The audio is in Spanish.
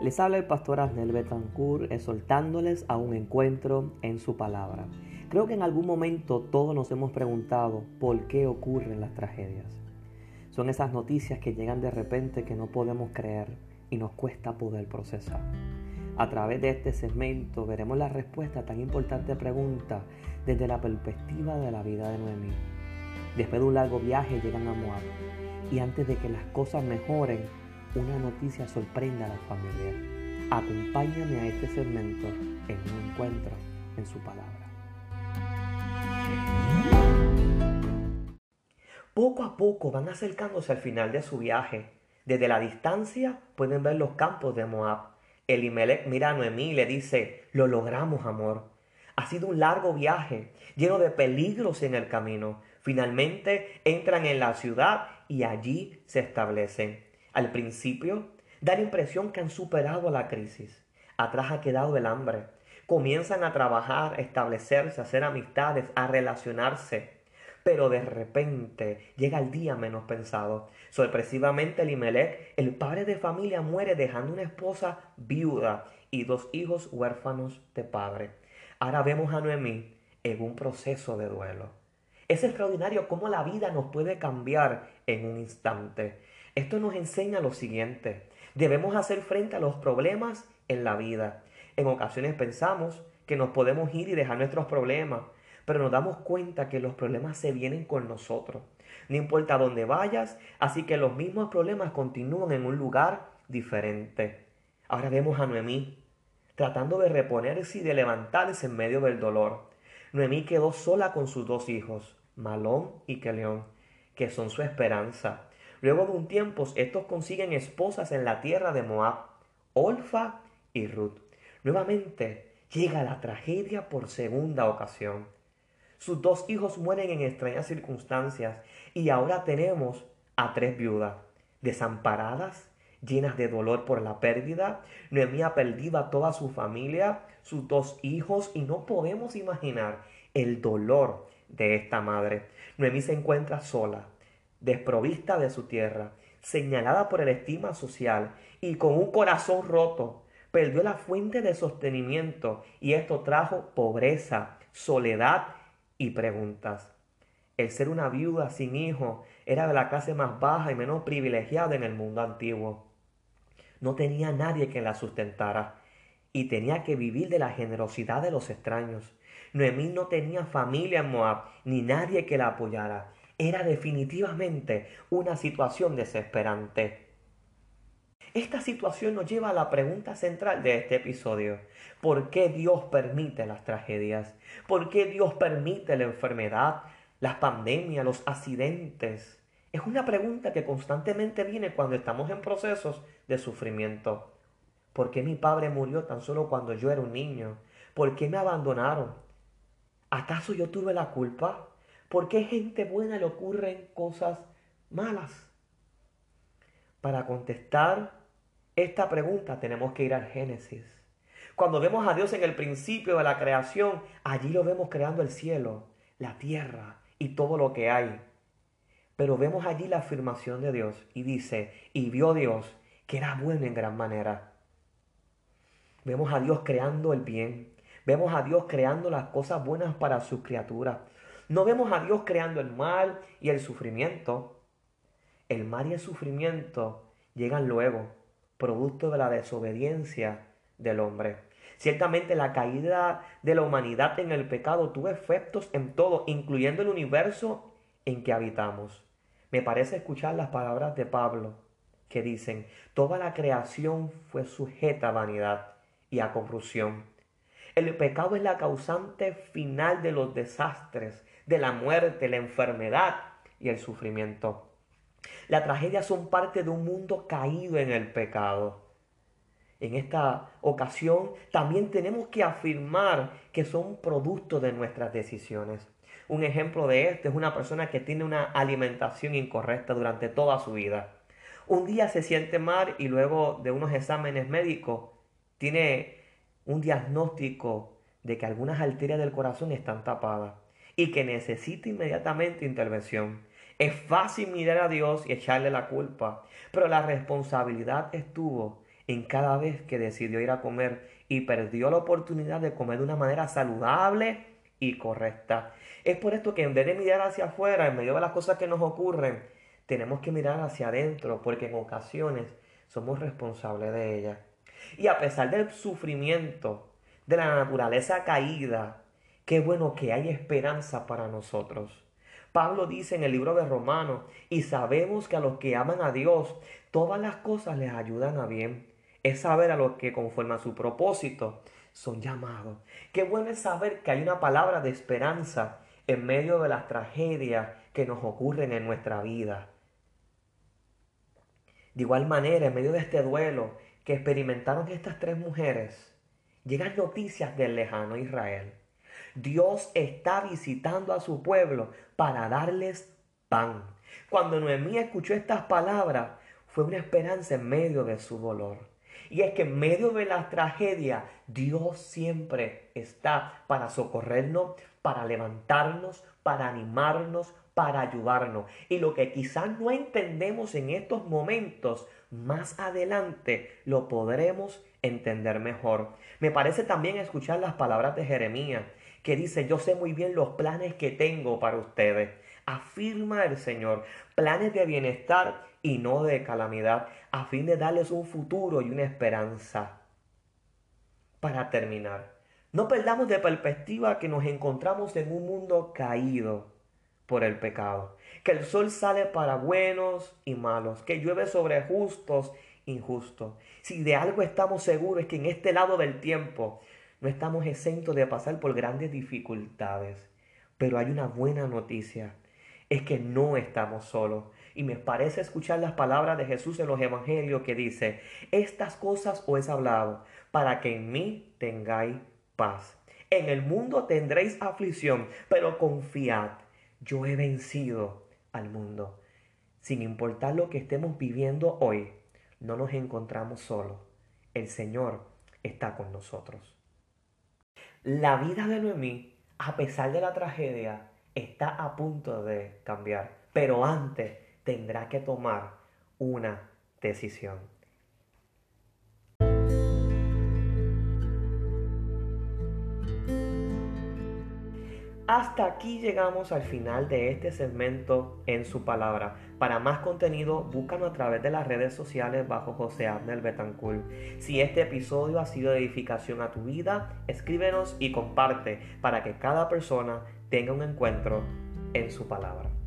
Les habla el pastor Asnel Betancourt exhortándoles a un encuentro en su palabra. Creo que en algún momento todos nos hemos preguntado por qué ocurren las tragedias. Son esas noticias que llegan de repente que no podemos creer y nos cuesta poder procesar. A través de este segmento veremos la respuesta a tan importante pregunta desde la perspectiva de la vida de Noemí. Después de un largo viaje llegan a Moab y antes de que las cosas mejoren, una noticia sorprende a la familia. Acompáñame a este segmento en un encuentro en su palabra. Poco a poco van acercándose al final de su viaje. Desde la distancia pueden ver los campos de Moab. Elimelech mira a Noemí y le dice, lo logramos, amor. Ha sido un largo viaje, lleno de peligros en el camino. Finalmente entran en la ciudad y allí se establecen. Al principio da la impresión que han superado la crisis. Atrás ha quedado el hambre. Comienzan a trabajar, a establecerse, a hacer amistades, a relacionarse. Pero de repente llega el día menos pensado. Sorpresivamente Elimelech, el padre de familia, muere dejando una esposa viuda y dos hijos huérfanos de padre. Ahora vemos a Noemí en un proceso de duelo. Es extraordinario cómo la vida nos puede cambiar en un instante. Esto nos enseña lo siguiente. Debemos hacer frente a los problemas en la vida. En ocasiones pensamos que nos podemos ir y dejar nuestros problemas, pero nos damos cuenta que los problemas se vienen con nosotros. No importa dónde vayas, así que los mismos problemas continúan en un lugar diferente. Ahora vemos a Noemí tratando de reponerse y de levantarse en medio del dolor. Noemí quedó sola con sus dos hijos, Malón y Keleón, que son su esperanza. Luego de un tiempo, estos consiguen esposas en la tierra de Moab, Olfa y Ruth. Nuevamente llega la tragedia por segunda ocasión. Sus dos hijos mueren en extrañas circunstancias y ahora tenemos a tres viudas, desamparadas, llenas de dolor por la pérdida. Noemí ha perdido a toda su familia, sus dos hijos, y no podemos imaginar el dolor de esta madre. Noemí se encuentra sola, desprovista de su tierra, señalada por el estima social y con un corazón roto. Perdió la fuente de sostenimiento y esto trajo pobreza, soledad y preguntas. El ser una viuda sin hijo era de la clase más baja y menos privilegiada en el mundo antiguo no tenía nadie que la sustentara y tenía que vivir de la generosidad de los extraños. Noemí no tenía familia en Moab ni nadie que la apoyara. Era definitivamente una situación desesperante. Esta situación nos lleva a la pregunta central de este episodio. ¿Por qué Dios permite las tragedias? ¿Por qué Dios permite la enfermedad, las pandemias, los accidentes? Es una pregunta que constantemente viene cuando estamos en procesos de sufrimiento. ¿Por qué mi padre murió tan solo cuando yo era un niño? ¿Por qué me abandonaron? ¿Acaso yo tuve la culpa? ¿Por qué gente buena le ocurren cosas malas? Para contestar esta pregunta tenemos que ir al Génesis. Cuando vemos a Dios en el principio de la creación, allí lo vemos creando el cielo, la tierra y todo lo que hay. Pero vemos allí la afirmación de Dios y dice, y vio Dios que era bueno en gran manera. Vemos a Dios creando el bien. Vemos a Dios creando las cosas buenas para sus criaturas. No vemos a Dios creando el mal y el sufrimiento. El mal y el sufrimiento llegan luego, producto de la desobediencia del hombre. Ciertamente la caída de la humanidad en el pecado tuvo efectos en todo, incluyendo el universo en que habitamos. Me parece escuchar las palabras de Pablo que dicen, toda la creación fue sujeta a vanidad y a corrupción. El pecado es la causante final de los desastres, de la muerte, la enfermedad y el sufrimiento. Las tragedias son parte de un mundo caído en el pecado. En esta ocasión también tenemos que afirmar que son producto de nuestras decisiones. Un ejemplo de esto es una persona que tiene una alimentación incorrecta durante toda su vida. Un día se siente mal y luego de unos exámenes médicos tiene un diagnóstico de que algunas arterias del corazón están tapadas y que necesita inmediatamente intervención. Es fácil mirar a Dios y echarle la culpa, pero la responsabilidad estuvo en cada vez que decidió ir a comer y perdió la oportunidad de comer de una manera saludable y correcta. Es por esto que en vez de mirar hacia afuera, en medio de las cosas que nos ocurren, tenemos que mirar hacia adentro, porque en ocasiones somos responsables de ellas. Y a pesar del sufrimiento, de la naturaleza caída, qué bueno que hay esperanza para nosotros. Pablo dice en el libro de Romanos, y sabemos que a los que aman a Dios, todas las cosas les ayudan a bien. Es saber a los que conforme a su propósito son llamados. Qué bueno es saber que hay una palabra de esperanza en medio de las tragedias que nos ocurren en nuestra vida. De igual manera, en medio de este duelo que experimentaron estas tres mujeres, llegan noticias del lejano Israel. Dios está visitando a su pueblo para darles pan. Cuando Noemí escuchó estas palabras, fue una esperanza en medio de su dolor. Y es que en medio de la tragedia, Dios siempre está para socorrernos, para levantarnos, para animarnos, para ayudarnos. Y lo que quizás no entendemos en estos momentos, más adelante lo podremos entender mejor. Me parece también escuchar las palabras de Jeremías, que dice, yo sé muy bien los planes que tengo para ustedes. Afirma el Señor, planes de bienestar y no de calamidad, a fin de darles un futuro y una esperanza. Para terminar, no perdamos de perspectiva que nos encontramos en un mundo caído por el pecado, que el sol sale para buenos y malos, que llueve sobre justos injustos. Si de algo estamos seguros es que en este lado del tiempo no estamos exentos de pasar por grandes dificultades, pero hay una buena noticia, es que no estamos solos. Y me parece escuchar las palabras de Jesús en los evangelios que dice, estas cosas os he hablado para que en mí tengáis paz. En el mundo tendréis aflicción, pero confiad, yo he vencido al mundo. Sin importar lo que estemos viviendo hoy, no nos encontramos solos. El Señor está con nosotros. La vida de Noemí, a pesar de la tragedia, está a punto de cambiar, pero antes tendrá que tomar una decisión. Hasta aquí llegamos al final de este segmento en su palabra. Para más contenido, búscanos a través de las redes sociales bajo José Abner Betancourt. Si este episodio ha sido de edificación a tu vida, escríbenos y comparte para que cada persona tenga un encuentro en su palabra.